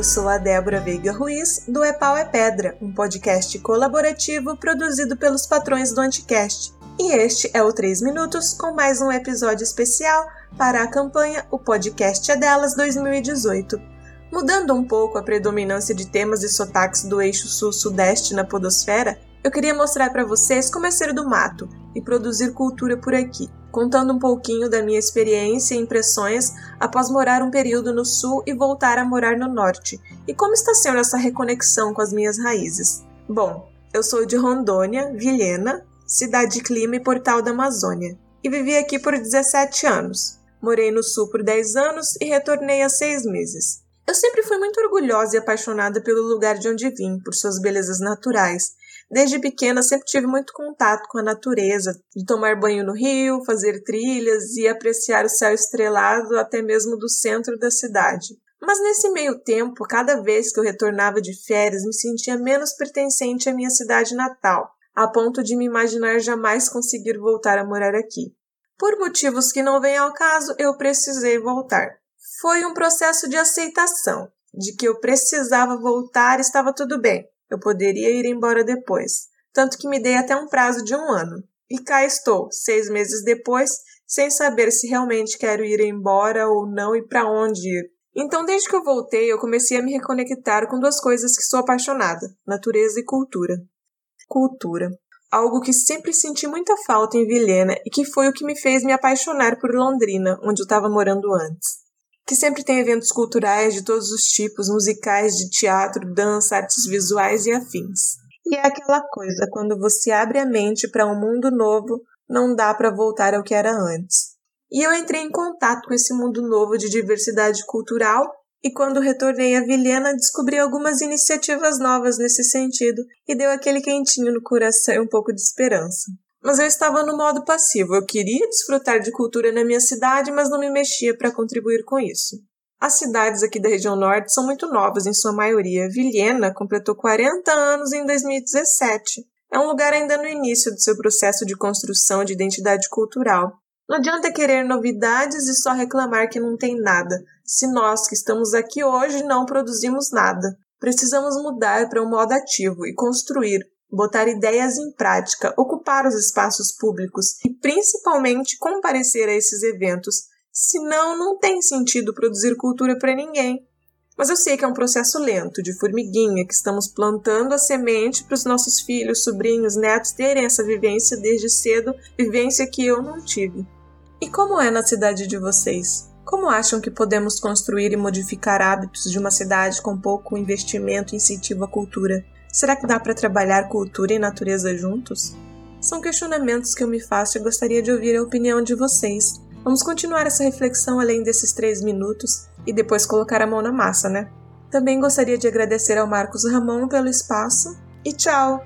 Eu sou a Débora Veiga Ruiz, do É Pau é Pedra, um podcast colaborativo produzido pelos patrões do Anticast. E este é o 3 Minutos com mais um episódio especial para a campanha O Podcast é Delas 2018. Mudando um pouco a predominância de temas e sotaques do eixo sul-sudeste na podosfera, eu queria mostrar para vocês como é ser do mato e produzir cultura por aqui, contando um pouquinho da minha experiência e impressões após morar um período no sul e voltar a morar no norte, e como está sendo essa reconexão com as minhas raízes. Bom, eu sou de Rondônia, Vilhena, cidade de clima e portal da Amazônia, e vivi aqui por 17 anos. Morei no sul por 10 anos e retornei há 6 meses. Eu sempre fui muito orgulhosa e apaixonada pelo lugar de onde vim, por suas belezas naturais, Desde pequena sempre tive muito contato com a natureza, de tomar banho no rio, fazer trilhas e apreciar o céu estrelado até mesmo do centro da cidade. Mas nesse meio tempo, cada vez que eu retornava de férias, me sentia menos pertencente à minha cidade natal, a ponto de me imaginar jamais conseguir voltar a morar aqui. Por motivos que não vêm ao caso, eu precisei voltar. Foi um processo de aceitação, de que eu precisava voltar e estava tudo bem. Eu poderia ir embora depois, tanto que me dei até um prazo de um ano. E cá estou, seis meses depois, sem saber se realmente quero ir embora ou não e para onde ir. Então, desde que eu voltei, eu comecei a me reconectar com duas coisas que sou apaixonada: natureza e cultura. Cultura. Algo que sempre senti muita falta em Vilhena e que foi o que me fez me apaixonar por Londrina, onde eu estava morando antes que sempre tem eventos culturais de todos os tipos, musicais, de teatro, dança, artes visuais e afins. E é aquela coisa, quando você abre a mente para um mundo novo, não dá para voltar ao que era antes. E eu entrei em contato com esse mundo novo de diversidade cultural e quando retornei a Vilhena descobri algumas iniciativas novas nesse sentido e deu aquele quentinho no coração e um pouco de esperança. Mas eu estava no modo passivo. Eu queria desfrutar de cultura na minha cidade, mas não me mexia para contribuir com isso. As cidades aqui da região norte são muito novas em sua maioria. Vilhena completou 40 anos em 2017. É um lugar ainda no início do seu processo de construção de identidade cultural. Não adianta querer novidades e só reclamar que não tem nada, se nós que estamos aqui hoje não produzimos nada. Precisamos mudar para um modo ativo e construir, botar ideias em prática, ocupar os espaços públicos e principalmente comparecer a esses eventos. Senão, não tem sentido produzir cultura para ninguém. Mas eu sei que é um processo lento, de formiguinha, que estamos plantando a semente para os nossos filhos, sobrinhos, netos terem essa vivência desde cedo, vivência que eu não tive. E como é na cidade de vocês? Como acham que podemos construir e modificar hábitos de uma cidade com pouco investimento e incentivo à cultura? Será que dá para trabalhar cultura e natureza juntos? São questionamentos que eu me faço e gostaria de ouvir a opinião de vocês. Vamos continuar essa reflexão além desses três minutos e depois colocar a mão na massa, né? Também gostaria de agradecer ao Marcos Ramon pelo espaço e tchau!